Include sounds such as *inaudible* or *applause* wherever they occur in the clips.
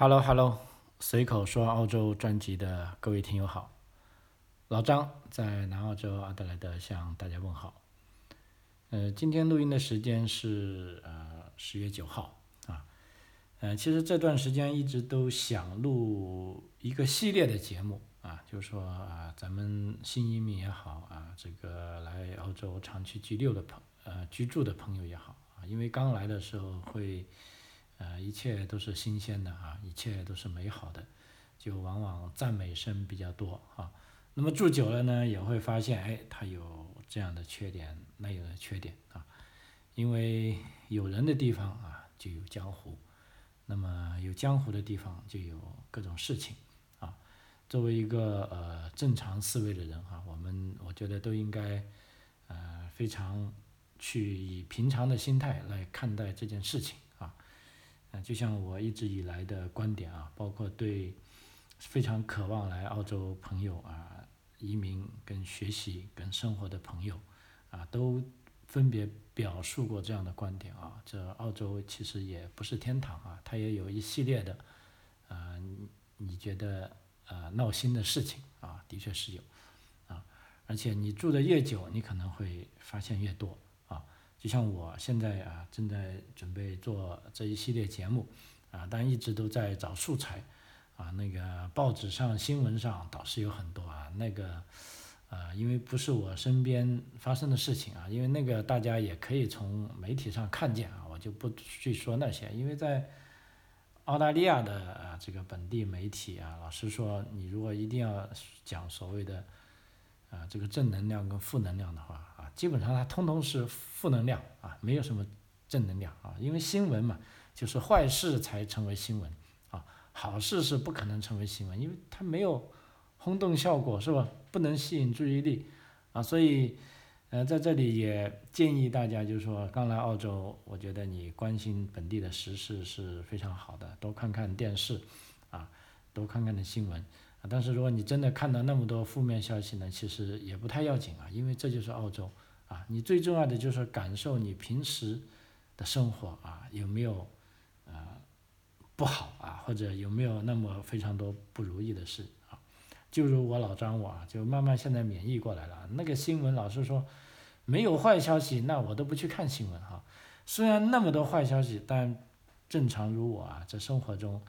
Hello Hello，随口说澳洲专辑的各位听友好，老张在南澳洲阿德莱德向大家问好。呃，今天录音的时间是呃十月九号啊，呃，其实这段时间一直都想录一个系列的节目啊，就是说啊，咱们新移民也好啊，这个来澳洲长期居留的朋呃居住的朋友也好啊，因为刚来的时候会。呃，一切都是新鲜的啊，一切都是美好的，就往往赞美声比较多啊。那么住久了呢，也会发现，哎，它有这样的缺点，那样的缺点啊。因为有人的地方啊，就有江湖；那么有江湖的地方，就有各种事情啊。作为一个呃正常思维的人哈，我们我觉得都应该呃非常去以平常的心态来看待这件事情。啊，就像我一直以来的观点啊，包括对非常渴望来澳洲朋友啊，移民跟学习跟生活的朋友啊，都分别表述过这样的观点啊。这澳洲其实也不是天堂啊，它也有一系列的啊，你觉得啊闹心的事情啊，的确是有啊，而且你住的越久，你可能会发现越多。就像我现在啊，正在准备做这一系列节目，啊，但一直都在找素材，啊，那个报纸上、新闻上倒是有很多啊，那个，呃，因为不是我身边发生的事情啊，因为那个大家也可以从媒体上看见啊，我就不去说那些，因为在澳大利亚的啊这个本地媒体啊，老实说，你如果一定要讲所谓的。啊，这个正能量跟负能量的话，基本上它通通是负能量啊，没有什么正能量啊。因为新闻嘛，就是坏事才成为新闻啊，好事是不可能成为新闻，因为它没有轰动效果，是吧？不能吸引注意力啊。所以，呃，在这里也建议大家，就是说刚来澳洲，我觉得你关心本地的时事是非常好的，多看看电视啊，多看看的新闻。啊，但是如果你真的看到那么多负面消息呢，其实也不太要紧啊，因为这就是澳洲啊。你最重要的就是感受你平时的生活啊，有没有呃不好啊，或者有没有那么非常多不如意的事啊？就如我老张我啊，就慢慢现在免疫过来了。那个新闻老是说没有坏消息，那我都不去看新闻哈。虽然那么多坏消息，但正常如我啊，在生活中。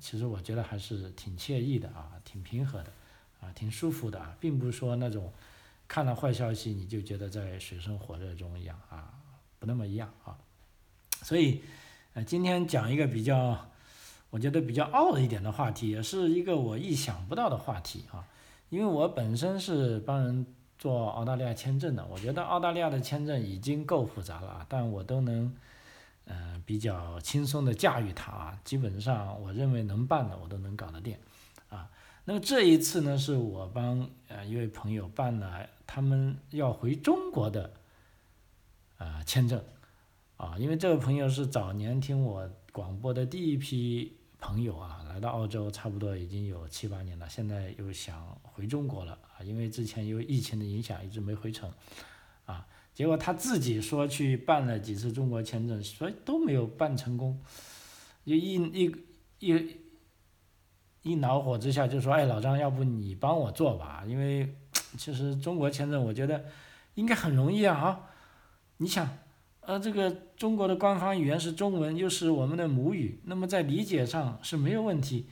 其实我觉得还是挺惬意的啊，挺平和的，啊，挺舒服的啊，并不是说那种看了坏消息你就觉得在水深火热中一样啊，不那么一样啊。所以，呃，今天讲一个比较，我觉得比较傲的一点的话题，也是一个我意想不到的话题啊。因为我本身是帮人做澳大利亚签证的，我觉得澳大利亚的签证已经够复杂了，但我都能。嗯，比较轻松的驾驭它啊，基本上我认为能办的我都能搞得定，啊，那么这一次呢，是我帮呃一位朋友办了他们要回中国的啊签证，啊，因为这位朋友是早年听我广播的第一批朋友啊，来到澳洲差不多已经有七八年了，现在又想回中国了啊，因为之前因为疫情的影响一直没回成，啊。结果他自己说去办了几次中国签证，所以都没有办成功，一一一一一恼火之下就说：“哎，老张，要不你帮我做吧？因为其实中国签证我觉得应该很容易啊！啊，你想，呃，这个中国的官方语言是中文，又是我们的母语，那么在理解上是没有问题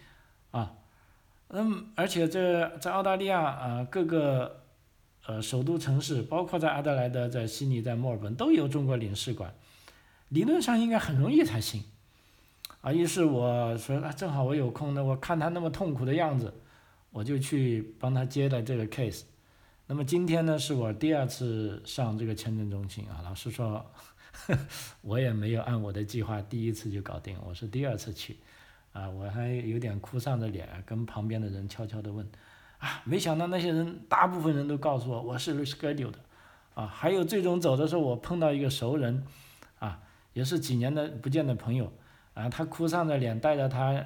啊。嗯，而且这在澳大利亚啊，各个。”呃，首都城市包括在阿德莱德、在悉尼、在墨尔本都有中国领事馆，理论上应该很容易才行，啊，于是我说啊，正好我有空，那我看他那么痛苦的样子，我就去帮他接了这个 case。那么今天呢，是我第二次上这个签证中心啊，老实说，*laughs* 我也没有按我的计划第一次就搞定，我是第二次去，啊，我还有点哭丧着脸跟旁边的人悄悄地问。啊，没想到那些人，大部分人都告诉我我是 reschedule 的，啊，还有最终走的时候，我碰到一个熟人，啊，也是几年的不见的朋友，啊，他哭丧着脸带着他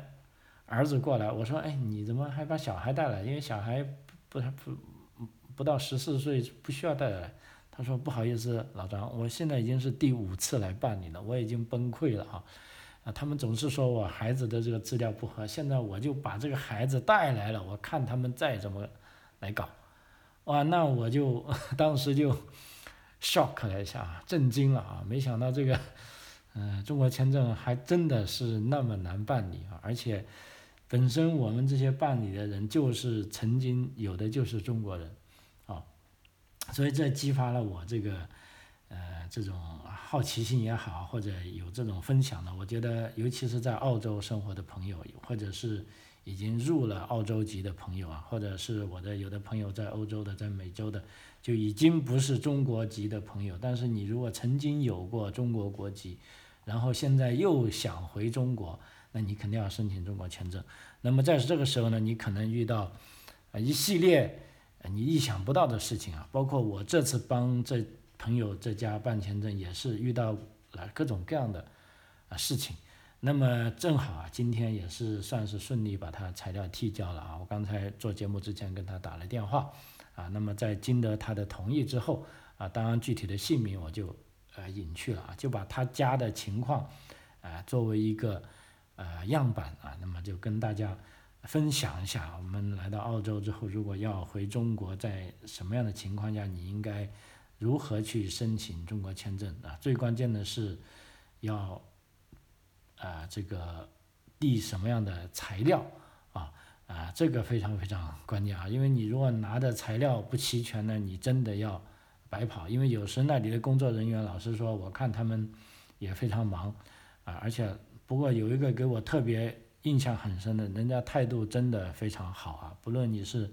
儿子过来，我说，哎，你怎么还把小孩带来？因为小孩不不不不到十四岁不需要带来。他说不好意思，老张，我现在已经是第五次来办理了，我已经崩溃了哈，啊，他们总是说我孩子的这个资料不合，现在我就把这个孩子带来了，我看他们再怎么来搞，哇，那我就 *laughs* 当时就 shock 了一下，震惊了啊，没想到这个，嗯，中国签证还真的是那么难办理啊，而且本身我们这些办理的人就是曾经有的就是中国人，啊，所以这激发了我这个。呃，这种好奇心也好，或者有这种分享的，我觉得，尤其是在澳洲生活的朋友，或者是已经入了澳洲籍的朋友啊，或者是我的有的朋友在欧洲的，在美洲的，就已经不是中国籍的朋友，但是你如果曾经有过中国国籍，然后现在又想回中国，那你肯定要申请中国签证。那么在这个时候呢，你可能遇到啊一系列你意想不到的事情啊，包括我这次帮这。朋友这家办签证也是遇到了各种各样的啊事情，那么正好啊，今天也是算是顺利把他材料提交了啊。我刚才做节目之前跟他打了电话啊，那么在经得他的同意之后啊，当然具体的姓名我就呃隐去了啊，就把他家的情况啊作为一个呃样板啊，那么就跟大家分享一下，我们来到澳洲之后，如果要回中国，在什么样的情况下你应该。如何去申请中国签证啊？最关键的是，要啊这个递什么样的材料啊啊这个非常非常关键啊！因为你如果拿的材料不齐全呢，你真的要白跑。因为有时那里的工作人员老实说，我看他们也非常忙啊，而且不过有一个给我特别印象很深的，人家态度真的非常好啊！不论你是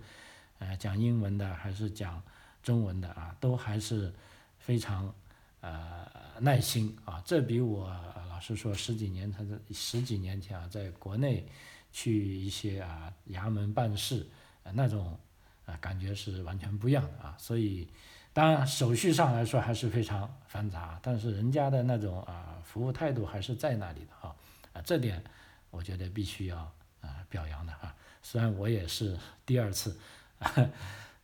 呃讲英文的还是讲。中文的啊，都还是非常呃耐心啊，这比我老实说十几年，他在十几年前啊，在国内去一些啊衙门办事那种啊感觉是完全不一样的啊，所以当然手续上来说还是非常繁杂，但是人家的那种啊服务态度还是在那里的哈啊这点我觉得必须要啊表扬的啊，虽然我也是第二次。*laughs*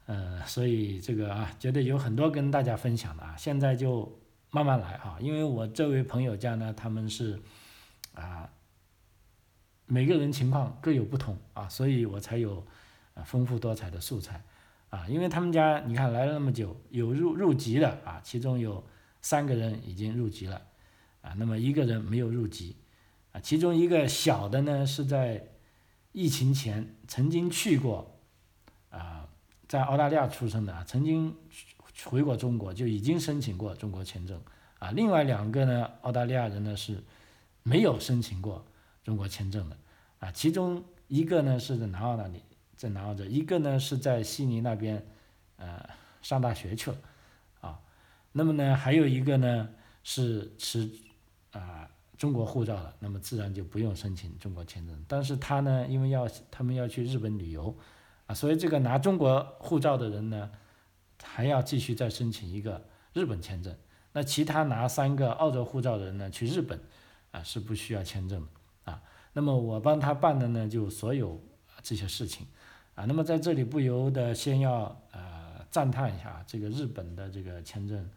呃，所以这个啊，觉得有很多跟大家分享的啊，现在就慢慢来啊，因为我这位朋友家呢，他们是啊，每个人情况各有不同啊，所以我才有啊丰富多彩的素材啊，因为他们家你看来了那么久，有入入籍的啊，其中有三个人已经入籍了啊，那么一个人没有入籍啊，其中一个小的呢是在疫情前曾经去过啊。在澳大利亚出生的啊，曾经回过中国，就已经申请过中国签证啊。另外两个呢，澳大利亚人呢是没有申请过中国签证的啊。其中一个呢是在南澳那里，在南澳这，一个呢是在悉尼那边呃上大学去了啊。那么呢，还有一个呢是持啊中国护照的，那么自然就不用申请中国签证。但是他呢，因为要他们要去日本旅游。啊，所以这个拿中国护照的人呢，还要继续再申请一个日本签证。那其他拿三个澳洲护照的人呢，去日本啊是不需要签证的啊。那么我帮他办的呢，就所有这些事情啊。那么在这里不由得先要呃赞叹一下这个日本的这个签证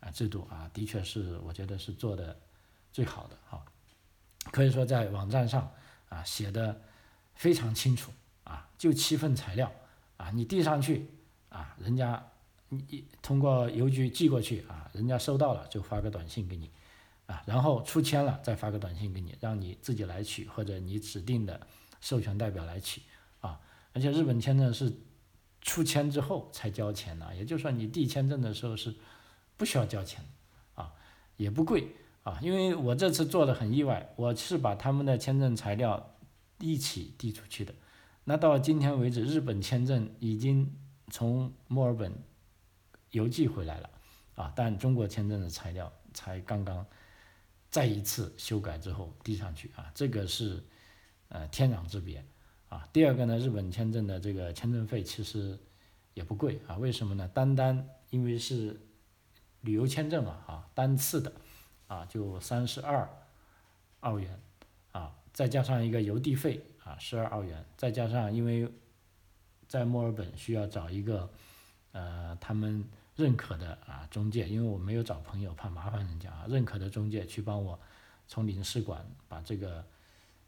啊制度啊，的确是我觉得是做的最好的哈。可以说在网站上啊写的非常清楚。啊，就七份材料，啊，你递上去，啊，人家你通过邮局寄过去，啊，人家收到了就发个短信给你，啊，然后出签了再发个短信给你，让你自己来取或者你指定的授权代表来取，啊，而且日本签证是出签之后才交钱的，也就是说你递签证的时候是不需要交钱，啊，也不贵，啊，因为我这次做的很意外，我是把他们的签证材料一起递出去的。那到今天为止，日本签证已经从墨尔本邮寄回来了，啊，但中国签证的材料才刚刚再一次修改之后递上去啊，这个是呃天壤之别啊。第二个呢，日本签证的这个签证费其实也不贵啊，为什么呢？单单因为是旅游签证嘛，啊，单次的啊就三十二澳元啊，再加上一个邮递费。啊，十二澳元，再加上因为在墨尔本需要找一个呃他们认可的啊中介，因为我没有找朋友，怕麻烦人家啊，认可的中介去帮我从领事馆把这个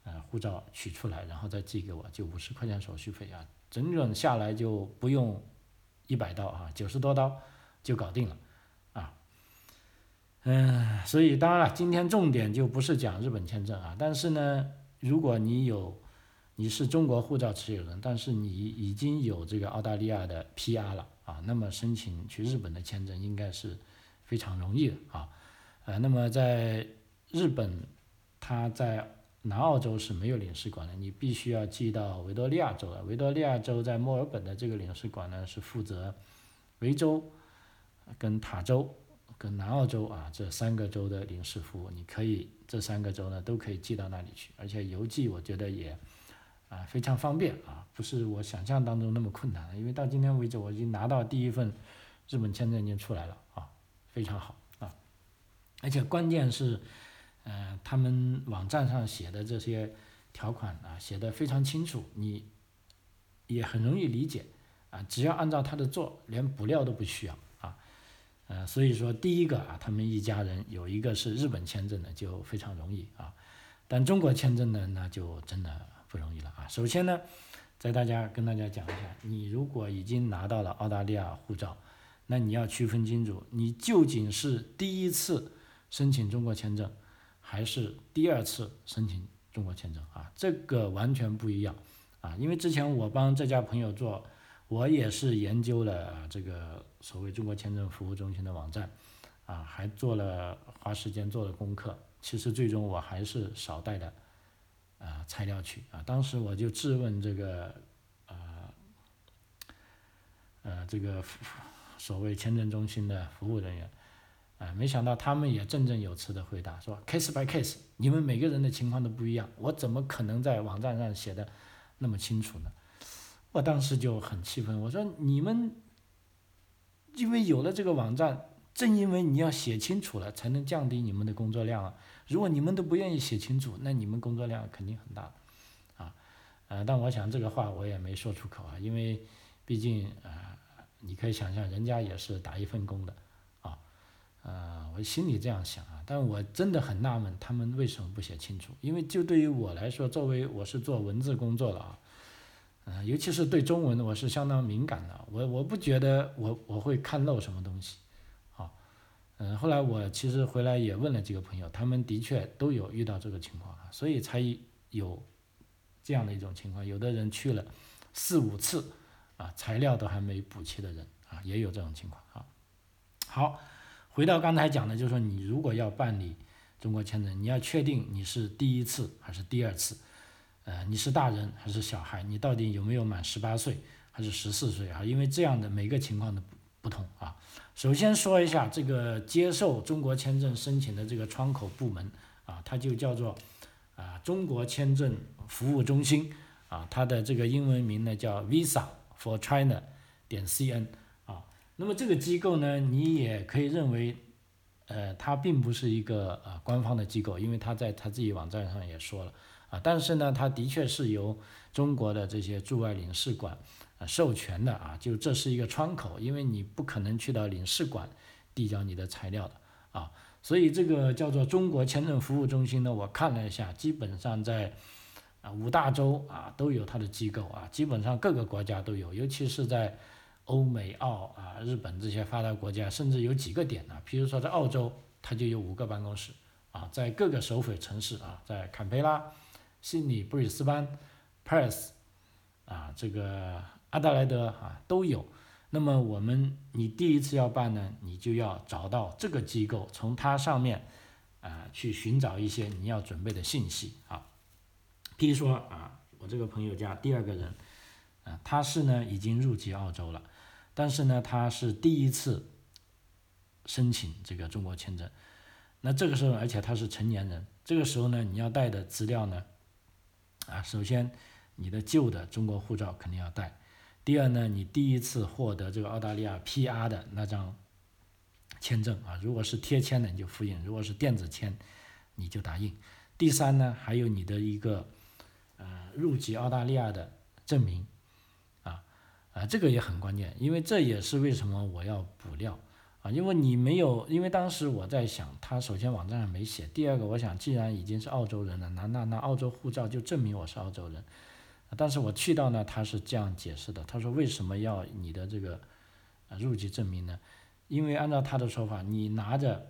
呃护照取出来，然后再寄给我，就五十块钱手续费啊，整整下来就不用一百刀啊，九十多刀就搞定了啊。嗯，所以当然了，今天重点就不是讲日本签证啊，但是呢，如果你有你是中国护照持有人，但是你已经有这个澳大利亚的 PR 了啊，那么申请去日本的签证应该是非常容易的啊。呃，那么在日本，他在南澳洲是没有领事馆的，你必须要寄到维多利亚州的。维多利亚州在墨尔本的这个领事馆呢，是负责维州、跟塔州、跟南澳洲啊这三个州的领事服务。你可以这三个州呢都可以寄到那里去，而且邮寄我觉得也。啊，非常方便啊，不是我想象当中那么困难，因为到今天为止我已经拿到第一份日本签证已经出来了啊，非常好啊，而且关键是，呃，他们网站上写的这些条款啊，写的非常清楚，你也很容易理解啊，只要按照他的做，连补料都不需要啊，呃，所以说第一个啊，他们一家人有一个是日本签证的就非常容易啊，但中国签证呢，那就真的。不容易了啊！首先呢，在大家跟大家讲一下，你如果已经拿到了澳大利亚护照，那你要区分清楚，你究竟是第一次申请中国签证，还是第二次申请中国签证啊？这个完全不一样啊！因为之前我帮这家朋友做，我也是研究了这个所谓中国签证服务中心的网站，啊，还做了花时间做了功课，其实最终我还是少带的。啊，材料去啊！当时我就质问这个，啊，呃，这个所谓签证中心的服务人员，啊，没想到他们也振振有词的回答说，case by case，你们每个人的情况都不一样，我怎么可能在网站上写的那么清楚呢？我当时就很气愤，我说你们，因为有了这个网站，正因为你要写清楚了，才能降低你们的工作量啊。如果你们都不愿意写清楚，那你们工作量肯定很大，啊，呃，但我想这个话我也没说出口啊，因为毕竟啊，你可以想象人家也是打一份工的，呃，我心里这样想啊，但我真的很纳闷，他们为什么不写清楚？因为就对于我来说，作为我是做文字工作的啊，嗯，尤其是对中文我是相当敏感的，我我不觉得我我会看漏什么东西。啊嗯，后来我其实回来也问了几个朋友，他们的确都有遇到这个情况啊，所以才有这样的一种情况。有的人去了四五次啊，材料都还没补齐的人啊，也有这种情况啊。好，回到刚才讲的，就是说你如果要办理中国签证，你要确定你是第一次还是第二次，呃，你是大人还是小孩，你到底有没有满十八岁还是十四岁啊？因为这样的每个情况的不不同啊。首先说一下这个接受中国签证申请的这个窗口部门啊，它就叫做啊中国签证服务中心啊，它的这个英文名呢叫 Visa for China 点 cn。那么这个机构呢，你也可以认为，呃，它并不是一个呃官方的机构，因为它在它自己网站上也说了啊，但是呢，它的确是由中国的这些驻外领事馆。啊，授权的啊，就这是一个窗口，因为你不可能去到领事馆递交你的材料的啊，所以这个叫做中国签证服务中心呢，我看了一下，基本上在啊五大洲啊都有它的机构啊，基本上各个国家都有，尤其是在欧美澳啊、日本这些发达国家，甚至有几个点呢，比如说在澳洲，它就有五个办公室啊，在各个首府城市啊，在坎培拉、悉尼、布里斯班、Perth 啊这个。阿德莱德啊都有，那么我们你第一次要办呢，你就要找到这个机构，从它上面啊去寻找一些你要准备的信息啊。譬如说啊，我这个朋友家第二个人啊，他是呢已经入籍澳洲了，但是呢他是第一次申请这个中国签证，那这个时候而且他是成年人，这个时候呢你要带的资料呢啊，首先你的旧的中国护照肯定要带。第二呢，你第一次获得这个澳大利亚 PR 的那张签证啊，如果是贴签的你就复印，如果是电子签你就打印。第三呢，还有你的一个呃入籍澳大利亚的证明啊，这个也很关键，因为这也是为什么我要补料啊，因为你没有，因为当时我在想，他首先网站上没写，第二个我想，既然已经是澳洲人了，那那那澳洲护照就证明我是澳洲人。但是我去到呢，他是这样解释的，他说为什么要你的这个入籍证明呢？因为按照他的说法，你拿着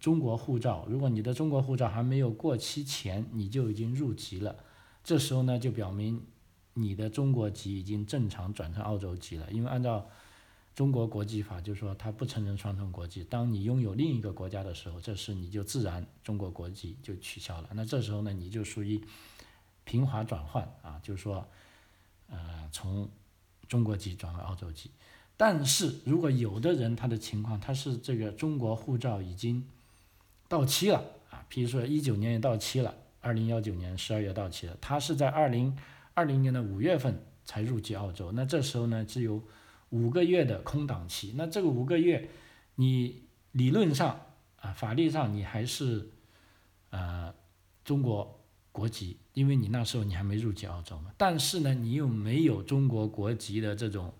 中国护照，如果你的中国护照还没有过期前，你就已经入籍了，这时候呢就表明你的中国籍已经正常转成澳洲籍了，因为按照中国国籍法，就是说他不承认双重国籍。当你拥有另一个国家的时候，这时你就自然中国国籍就取消了。那这时候呢，你就属于平滑转换啊，就是说，呃，从中国籍转为澳洲籍。但是如果有的人他的情况，他是这个中国护照已经到期了啊，比如说一九年也到期了，二零幺九年十二月到期了，他是在二零二零年的五月份才入籍澳洲，那这时候呢，只有。五个月的空档期，那这个五个月，你理论上啊，法律上你还是呃中国国籍，因为你那时候你还没入籍澳洲嘛。但是呢，你又没有中国国籍的这种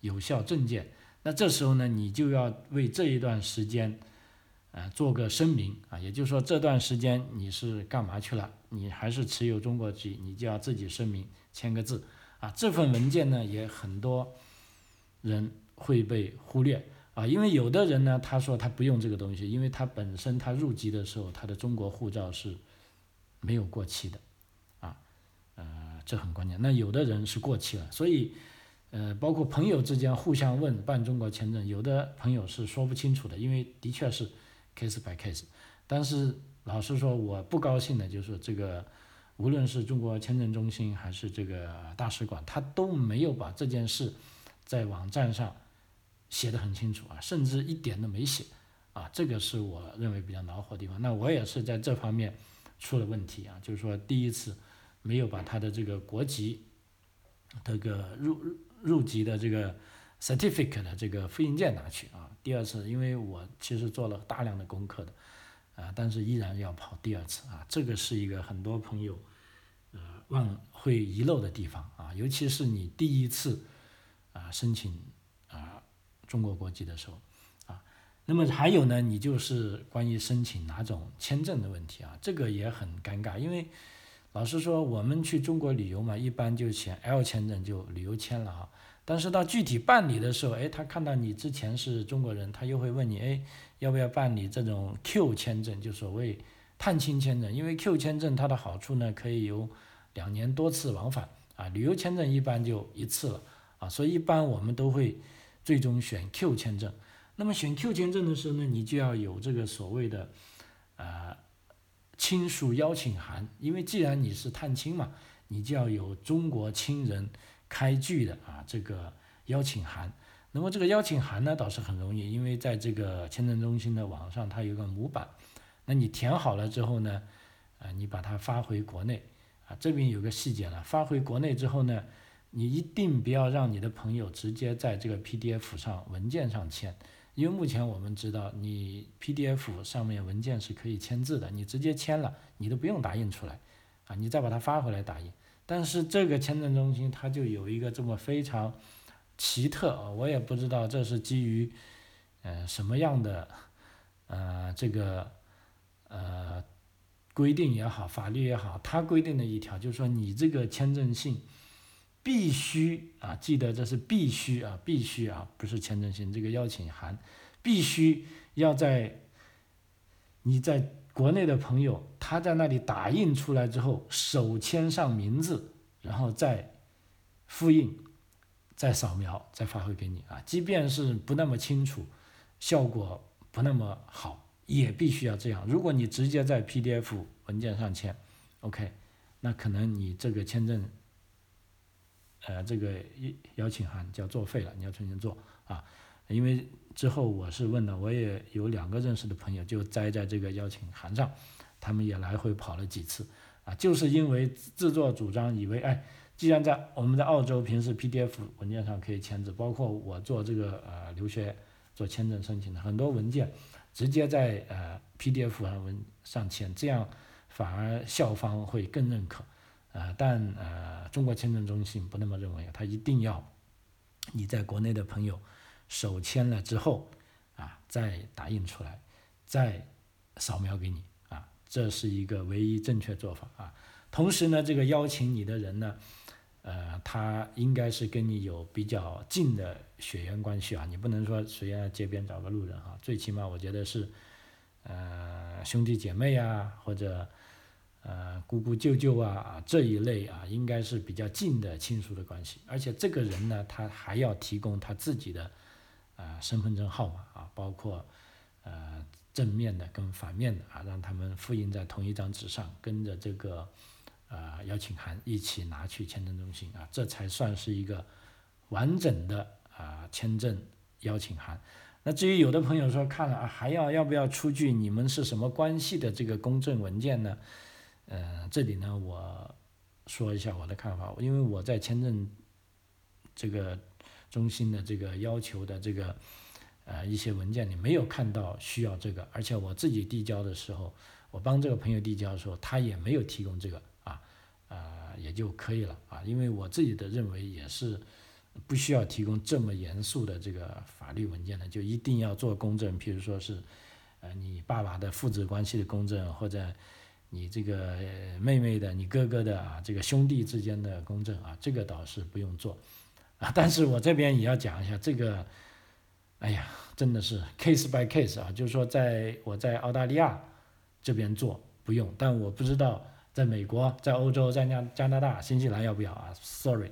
有效证件，那这时候呢，你就要为这一段时间呃做个声明啊，也就是说这段时间你是干嘛去了？你还是持有中国籍，你就要自己声明，签个字啊。这份文件呢也很多。人会被忽略啊，因为有的人呢，他说他不用这个东西，因为他本身他入籍的时候他的中国护照是没有过期的，啊，呃，这很关键。那有的人是过期了，所以呃，包括朋友之间互相问办中国签证，有的朋友是说不清楚的，因为的确是 case by case。但是老实说，我不高兴的就是这个，无论是中国签证中心还是这个大使馆，他都没有把这件事。在网站上写的很清楚啊，甚至一点都没写啊，这个是我认为比较恼火的地方。那我也是在这方面出了问题啊，就是说第一次没有把他的这个国籍这个入入籍的这个 certificate 的这个复印件拿去啊。第二次，因为我其实做了大量的功课的啊，但是依然要跑第二次啊，这个是一个很多朋友呃忘会遗漏的地方啊，尤其是你第一次。啊，申请啊中国国籍的时候，啊，那么还有呢，你就是关于申请哪种签证的问题啊，这个也很尴尬，因为老实说，我们去中国旅游嘛，一般就选 L 签证就旅游签了哈，但是到具体办理的时候，哎，他看到你之前是中国人，他又会问你，哎，要不要办理这种 Q 签证，就所谓探亲签证，因为 Q 签证它的好处呢，可以有两年多次往返啊，旅游签证一般就一次了。啊，所以一般我们都会最终选 Q 签证。那么选 Q 签证的时候呢，你就要有这个所谓的呃亲属邀请函，因为既然你是探亲嘛，你就要有中国亲人开具的啊这个邀请函。那么这个邀请函呢倒是很容易，因为在这个签证中心的网上它有个模板，那你填好了之后呢，啊你把它发回国内啊这边有个细节了，发回国内之后呢。你一定不要让你的朋友直接在这个 PDF 上文件上签，因为目前我们知道，你 PDF 上面文件是可以签字的，你直接签了，你都不用打印出来，啊，你再把它发回来打印。但是这个签证中心它就有一个这么非常奇特啊，我也不知道这是基于呃什么样的呃这个呃规定也好，法律也好，它规定的一条就是说你这个签证信。必须啊，记得这是必须啊，必须啊，不是签证信这个邀请函，必须要在你在国内的朋友他在那里打印出来之后，手签上名字，然后再复印，再扫描，再发回给你啊。即便是不那么清楚，效果不那么好，也必须要这样。如果你直接在 PDF 文件上签，OK，那可能你这个签证。呃，这个邀请函就要作废了，你要重新做啊，因为之后我是问了，我也有两个认识的朋友就栽在这个邀请函上，他们也来回跑了几次啊，就是因为自作主张，以为哎，既然在我们在澳洲平时 PDF 文件上可以签字，包括我做这个呃留学做签证申请的很多文件，直接在呃 PDF 上文上签，这样反而校方会更认可。呃，但呃，中国签证中心不那么认为，他一定要你在国内的朋友手签了之后，啊，再打印出来，再扫描给你啊，这是一个唯一正确做法啊。同时呢，这个邀请你的人呢，呃，他应该是跟你有比较近的血缘关系啊，你不能说随便街边找个路人哈，最起码我觉得是，呃，兄弟姐妹啊，或者呃姑姑舅舅啊这一类啊，应该是比较近的亲属的关系，而且这个人呢，他还要提供他自己的啊身份证号码啊，包括呃正面的跟反面的啊，让他们复印在同一张纸上，跟着这个。啊，邀请函一起拿去签证中心啊，这才算是一个完整的啊签证邀请函。那至于有的朋友说看了啊，还要要不要出具你们是什么关系的这个公证文件呢？呃，这里呢我说一下我的看法，因为我在签证这个中心的这个要求的这个呃一些文件里没有看到需要这个，而且我自己递交的时候，我帮这个朋友递交的时候，他也没有提供这个。啊，也就可以了啊，因为我自己的认为也是不需要提供这么严肃的这个法律文件的，就一定要做公证，譬如说是，呃，你爸爸的父子关系的公证，或者你这个妹妹的、你哥哥的啊，这个兄弟之间的公证啊，这个倒是不用做啊。*laughs* 但是我这边也要讲一下这个，哎呀，真的是 case by case 啊，就是说在我在澳大利亚这边做不用，但我不知道。在美国，在欧洲，在加加拿大、新西兰要不要啊？Sorry，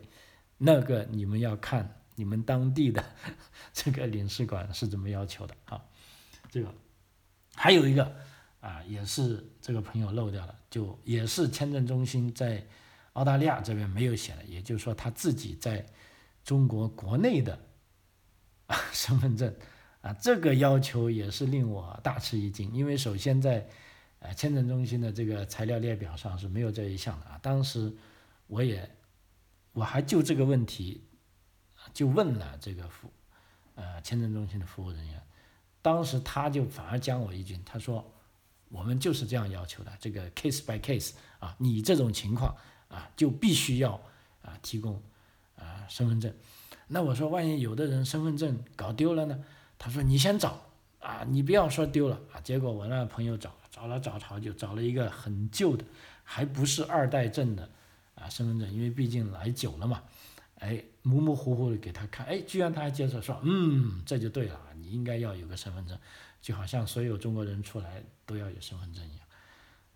那个你们要看你们当地的这个领事馆是怎么要求的啊。这个还有一个啊，也是这个朋友漏掉了，就也是签证中心在澳大利亚这边没有写的，也就是说他自己在中国国内的 *laughs* 身份证啊，这个要求也是令我大吃一惊，因为首先在呃，签证中心的这个材料列表上是没有这一项的啊。当时我也我还就这个问题就问了这个服呃签证中心的服务人员，当时他就反而将我一军，他说我们就是这样要求的，这个 case by case 啊，你这种情况啊就必须要啊提供身份证。那我说万一有的人身份证搞丢了呢？他说你先找啊，你不要说丢了啊。结果我那朋友找。找了找好久，找了一个很旧的，还不是二代证的啊身份证，因为毕竟来久了嘛，哎，模模糊糊的给他看，哎，居然他还接受说，嗯，这就对了，你应该要有个身份证，就好像所有中国人出来都要有身份证一样，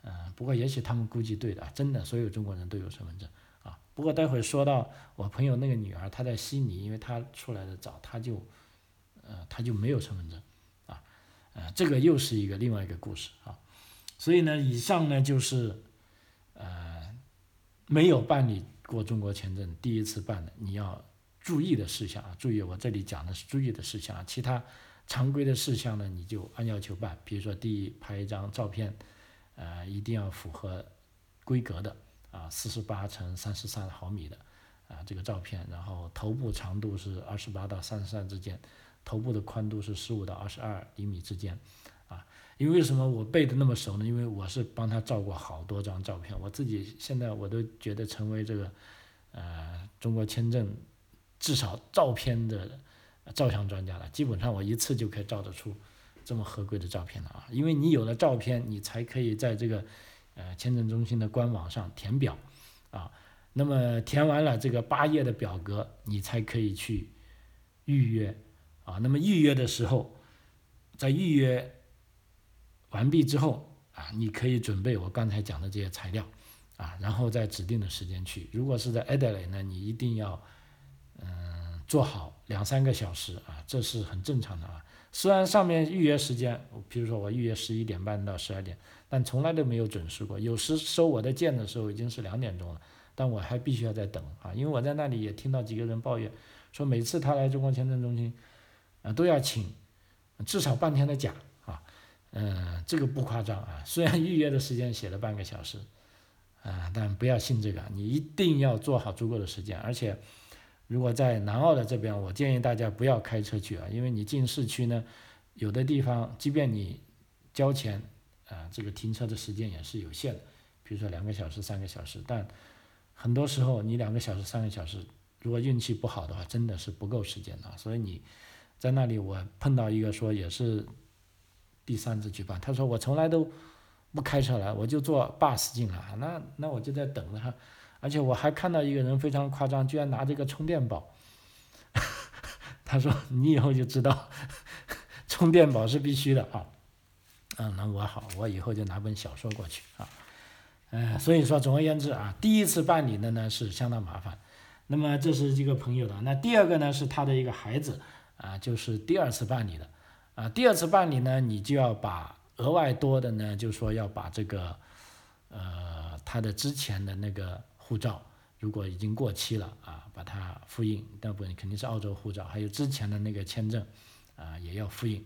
嗯，不过也许他们估计对的，真的所有中国人都有身份证。不过待会说到我朋友那个女儿，她在悉尼，因为她出来的早，她就，呃，她就没有身份证，啊，呃，这个又是一个另外一个故事啊。所以呢，以上呢就是，呃，没有办理过中国签证，第一次办的，你要注意的事项啊。注意，我这里讲的是注意的事项啊。其他常规的事项呢，你就按要求办。比如说，第一，拍一张照片，呃，一定要符合规格的啊，四十八乘三十三毫米的啊这个照片，然后头部长度是二十八到三十三之间，头部的宽度是十五到二十二厘米之间。啊因为为什么我背的那么熟呢？因为我是帮他照过好多张照片，我自己现在我都觉得成为这个，呃，中国签证至少照片的照相专家了。基本上我一次就可以照得出这么合规的照片了啊！因为你有了照片，你才可以在这个呃签证中心的官网上填表啊。那么填完了这个八页的表格，你才可以去预约啊。那么预约的时候，在预约。完毕之后啊，你可以准备我刚才讲的这些材料，啊，然后在指定的时间去。如果是在 Adelaide 呢，你一定要嗯做好两三个小时啊，这是很正常的啊。虽然上面预约时间，比如说我预约十一点半到十二点，但从来都没有准时过。有时收我的件的时候已经是两点钟了，但我还必须要在等啊，因为我在那里也听到几个人抱怨，说每次他来中国签证中心，啊都要请至少半天的假啊。嗯，这个不夸张啊。*laughs* 虽然预约的时间写了半个小时，啊，但不要信这个，你一定要做好足够的时间。而且，如果在南澳的这边，我建议大家不要开车去啊，因为你进市区呢，有的地方即便你交钱，啊，这个停车的时间也是有限的，比如说两个小时、三个小时。但很多时候你两个小时、三个小时，如果运气不好的话，真的是不够时间的。所以你在那里我碰到一个说也是第三次去办，他说我从来都不开车来，我就坐 bus 进来，那那我就在等着他，而且我还看到一个人非常夸张，居然拿着个充电宝，*laughs* 他说你以后就知道充电宝是必须的啊，嗯，那我好，我以后就拿本小说过去啊，嗯，所以说总而言之啊，第一次办理的呢是相当麻烦，那么这是一个朋友的，那第二个呢是他的一个孩子。啊，就是第二次办理的，啊，第二次办理呢，你就要把额外多的呢，就说要把这个，呃，他的之前的那个护照，如果已经过期了啊，把它复印，那不肯定是澳洲护照，还有之前的那个签证，啊，也要复印。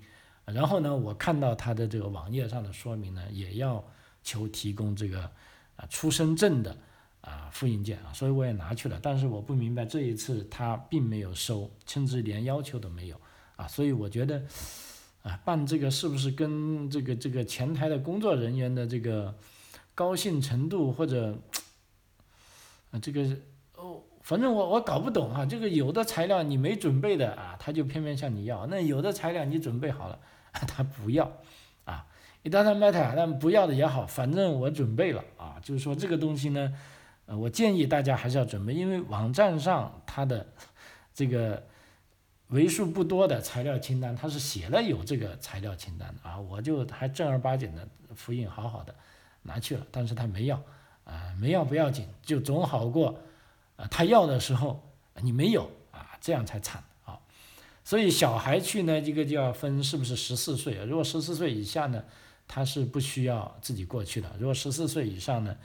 然后呢，我看到他的这个网页上的说明呢，也要求提供这个啊出生证的。啊，复印件啊，所以我也拿去了，但是我不明白这一次他并没有收，甚至连要求都没有啊，所以我觉得，啊，办这个是不是跟这个这个前台的工作人员的这个高兴程度或者，啊，这个哦，反正我我搞不懂啊，这个有的材料你没准备的啊，他就偏偏向你要，那有的材料你准备好了，*laughs* 他不要，啊，一旦他 matter，但不要的也好，反正我准备了啊，就是说这个东西呢。呃，我建议大家还是要准备，因为网站上它的这个为数不多的材料清单，它是写了有这个材料清单的啊，我就还正儿八经的复印好好的拿去了，但是他没要，啊，没要不要紧，就总好过，啊，他要的时候你没有啊，这样才惨。所以小孩去呢，这个就要分是不是十四岁，如果十四岁以下呢，他是不需要自己过去的，如果十四岁以上呢？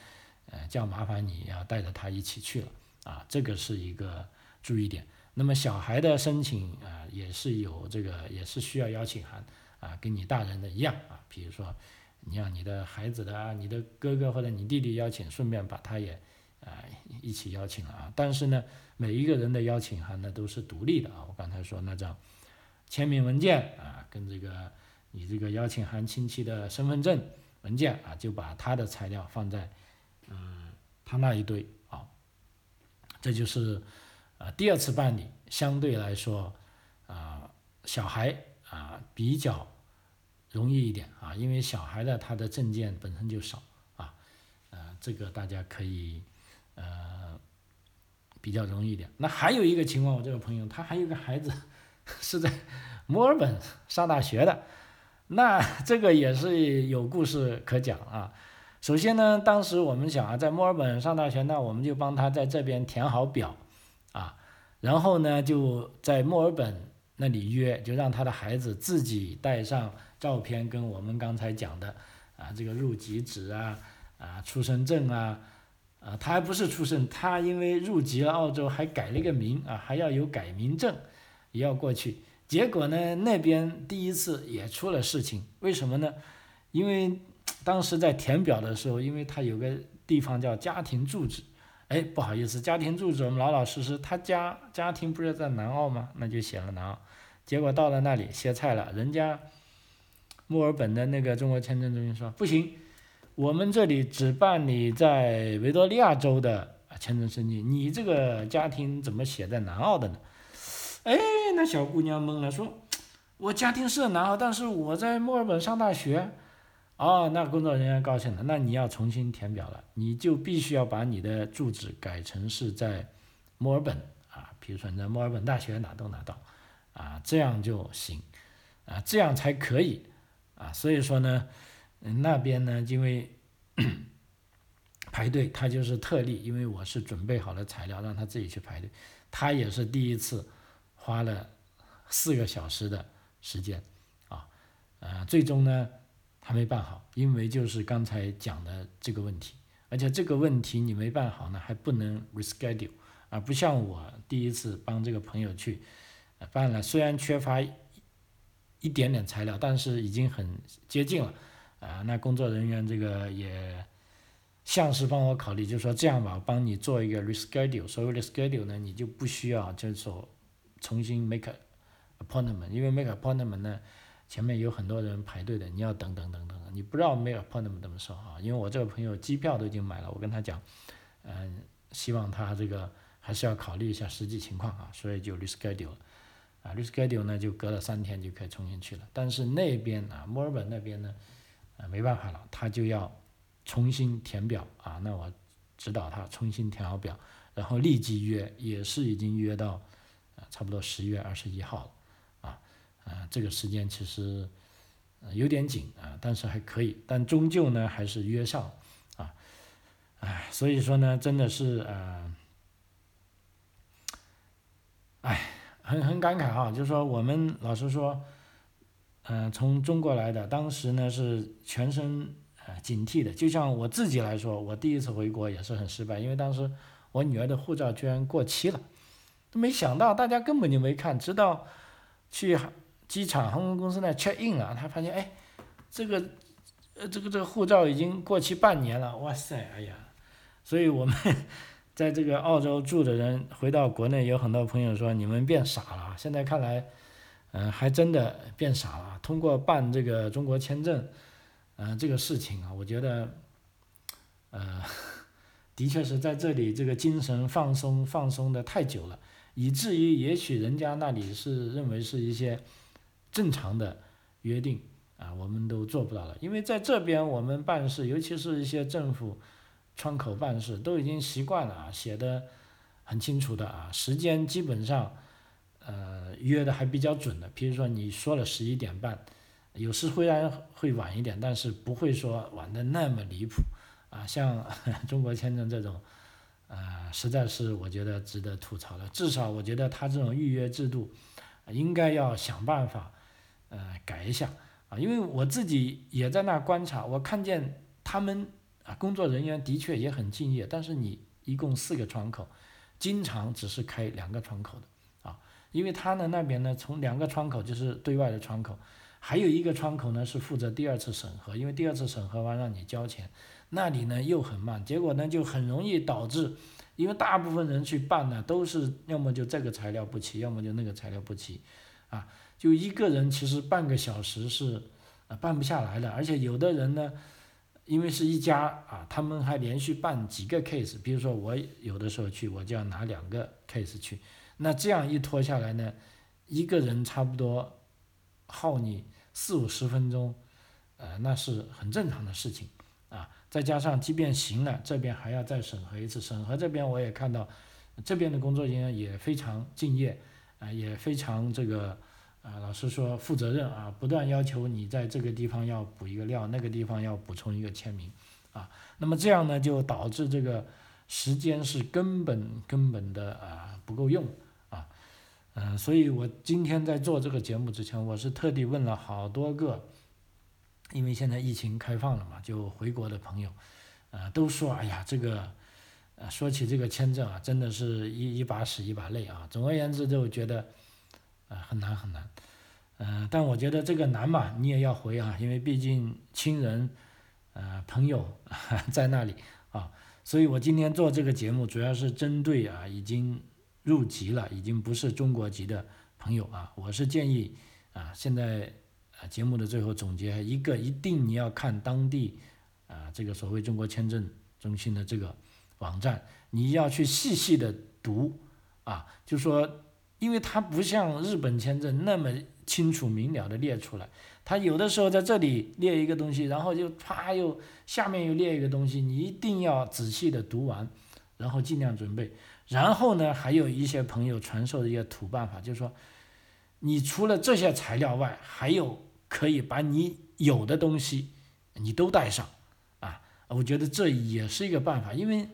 呃，就要麻烦你要带着他一起去了啊，这个是一个注意点。那么小孩的申请啊，也是有这个，也是需要邀请函啊，跟你大人的一样啊。比如说，你让你的孩子的啊，你的哥哥或者你弟弟邀请，顺便把他也啊一起邀请了啊。但是呢，每一个人的邀请函呢都是独立的啊。我刚才说那张签名文件啊，跟这个你这个邀请函亲戚的身份证文件啊，就把他的材料放在。嗯，他那一堆啊，这就是呃第二次办理，相对来说啊小孩啊比较容易一点啊，因为小孩的他的证件本身就少啊，呃这个大家可以呃比较容易一点。那还有一个情况，我这个朋友他还有个孩子 *laughs* 是在墨尔本上大学的，那这个也是有故事可讲啊。首先呢，当时我们想啊，在墨尔本上大学，那我们就帮他在这边填好表，啊，然后呢就在墨尔本那里约，就让他的孩子自己带上照片，跟我们刚才讲的啊，这个入籍纸啊，啊，出生证啊，啊，他还不是出生，他因为入籍了澳洲，还改了一个名啊，还要有改名证，也要过去。结果呢，那边第一次也出了事情，为什么呢？因为。当时在填表的时候，因为他有个地方叫家庭住址，哎，不好意思，家庭住址我们老老实实，他家家庭不是在南澳吗？那就写了南澳，结果到了那里歇菜了，人家墨尔本的那个中国签证中心说不行，我们这里只办理在维多利亚州的签证申请，你这个家庭怎么写在南澳的呢？哎，那小姑娘懵了，说，我家庭是南澳，但是我在墨尔本上大学。哦，那工作人员高兴了，那你要重新填表了，你就必须要把你的住址改成是在墨尔本啊，比如说你在墨尔本大学哪都拿到，啊，这样就行，啊，这样才可以，啊，所以说呢，嗯那边呢，因为 *coughs* 排队，他就是特例，因为我是准备好了材料让他自己去排队，他也是第一次花了四个小时的时间，啊，呃，最终呢。还没办好，因为就是刚才讲的这个问题，而且这个问题你没办好呢，还不能 reschedule 啊，不像我第一次帮这个朋友去办了，虽然缺乏一点点材料，但是已经很接近了啊。那工作人员这个也像是帮我考虑，就说这样吧，我帮你做一个 reschedule。所谓的 schedule 呢，你就不需要就是说重新 make appointment，因为 make appointment 呢。前面有很多人排队的，你要等等等等，你不知道没有碰那么这么说啊？因为我这个朋友机票都已经买了，我跟他讲，嗯，希望他这个还是要考虑一下实际情况啊，所以就 reschedule。啊，reschedule 呢就隔了三天就可以重新去了。但是那边啊，墨尔本那边呢，啊没办法了，他就要重新填表啊。那我指导他重新填好表，然后立即约，也是已经约到啊差不多十月二十一号了啊啊，这个时间其实有点紧啊，但是还可以，但终究呢还是约上啊。哎，所以说呢，真的是呃，哎。很很感慨哈，就是说我们老实说，嗯，从中国来的，当时呢是全身呃警惕的。就像我自己来说，我第一次回国也是很失败，因为当时我女儿的护照居然过期了，都没想到大家根本就没看，直到去机场航空公司那 check in 了，他发现哎，这个呃这个这个护照已经过期半年了，哇塞，哎呀，所以我们。*laughs* 在这个澳洲住的人回到国内，有很多朋友说你们变傻了。现在看来，嗯，还真的变傻了。通过办这个中国签证，嗯，这个事情啊，我觉得，呃，*laughs* 的确是在这里这个精神放松放松的太久了，以至于也许人家那里是认为是一些正常的约定啊，我们都做不到了。因为在这边我们办事，尤其是一些政府。窗口办事都已经习惯了啊，写的很清楚的啊，时间基本上，呃，约的还比较准的。比如说你说了十一点半，有时虽然会晚一点，但是不会说晚的那么离谱啊。像 *laughs* 中国签证这种，呃，实在是我觉得值得吐槽的。至少我觉得他这种预约制度，应该要想办法，呃，改一下啊。因为我自己也在那观察，我看见他们啊。工作人员的确也很敬业，但是你一共四个窗口，经常只是开两个窗口的，因为他呢那边呢从两个窗口就是对外的窗口，还有一个窗口呢是负责第二次审核，因为第二次审核完让你交钱，那里呢又很慢，结果呢就很容易导致，因为大部分人去办呢都是要么就这个材料不齐，要么就那个材料不齐，啊，就一个人其实半个小时是呃办不下来的，而且有的人呢。因为是一家啊，他们还连续办几个 case，比如说我有的时候去，我就要拿两个 case 去，那这样一拖下来呢，一个人差不多耗你四五十分钟，呃，那是很正常的事情啊。再加上即便行了，这边还要再审核一次，审核这边我也看到，这边的工作人员也非常敬业啊，也非常这个。啊，老师说负责任啊，不断要求你在这个地方要补一个料，那个地方要补充一个签名，啊，那么这样呢，就导致这个时间是根本根本的啊不够用啊，嗯，所以我今天在做这个节目之前，我是特地问了好多个，因为现在疫情开放了嘛，就回国的朋友，呃，都说哎呀，这个，呃，说起这个签证啊，真的是一一把屎一把泪啊，总而言之就觉得。啊，很难很难，嗯，但我觉得这个难嘛，你也要回啊，因为毕竟亲人，呃，朋友 *laughs* 在那里啊，所以我今天做这个节目主要是针对啊已经入籍了，已经不是中国籍的朋友啊，我是建议啊，现在啊节目的最后总结一个，一定你要看当地啊这个所谓中国签证中心的这个网站，你要去细细的读啊，就说。因为它不像日本签证那么清楚明了的列出来，它有的时候在这里列一个东西，然后就啪又下面又列一个东西，你一定要仔细的读完，然后尽量准备。然后呢，还有一些朋友传授的一个土办法，就是说，你除了这些材料外，还有可以把你有的东西你都带上，啊，我觉得这也是一个办法，因为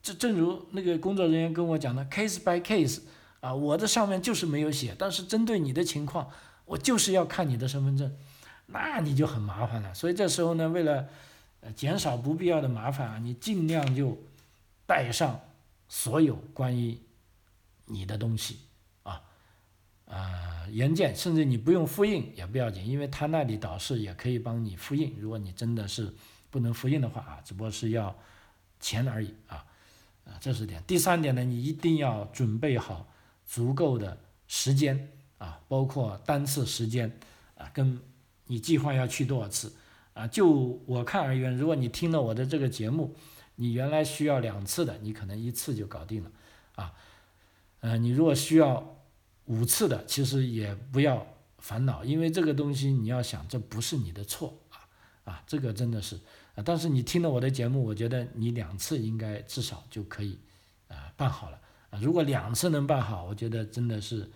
这正如那个工作人员跟我讲的，case by case。啊，我的上面就是没有写，但是针对你的情况，我就是要看你的身份证，那你就很麻烦了。所以这时候呢，为了减少不必要的麻烦啊，你尽量就带上所有关于你的东西啊，啊原件，甚至你不用复印也不要紧，因为他那里导师也可以帮你复印。如果你真的是不能复印的话啊，只不过是要钱而已啊，啊这是点。第三点呢，你一定要准备好。足够的时间啊，包括单次时间啊，跟你计划要去多少次啊？就我看而言，如果你听了我的这个节目，你原来需要两次的，你可能一次就搞定了啊。呃，你如果需要五次的，其实也不要烦恼，因为这个东西你要想，这不是你的错啊啊，这个真的是啊。但是你听了我的节目，我觉得你两次应该至少就可以啊办好了啊。如果两次能办好，我觉得真的是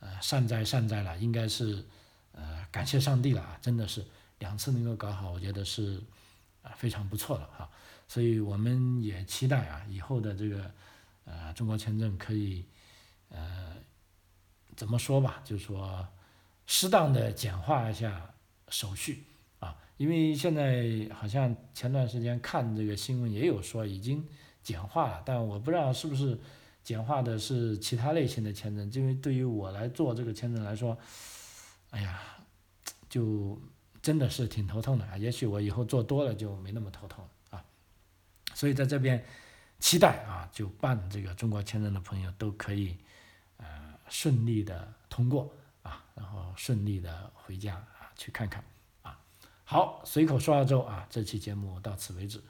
呃善哉善哉了，应该是呃感谢上帝了啊，真的是两次能够搞好，我觉得是啊非常不错了哈。所以我们也期待啊以后的这个呃中国签证可以呃。怎么说吧，就是说，适当的简化一下手续啊，因为现在好像前段时间看这个新闻也有说已经简化了，但我不知道是不是简化的是其他类型的签证，因为对于我来做这个签证来说，哎呀，就真的是挺头痛的啊。也许我以后做多了就没那么头痛了。所以在这边期待啊，就办这个中国签证的朋友都可以。呃顺利的通过啊，然后顺利的回家啊，去看看啊。好，随口说澳洲啊，这期节目到此为止，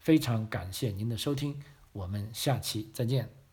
非常感谢您的收听，我们下期再见。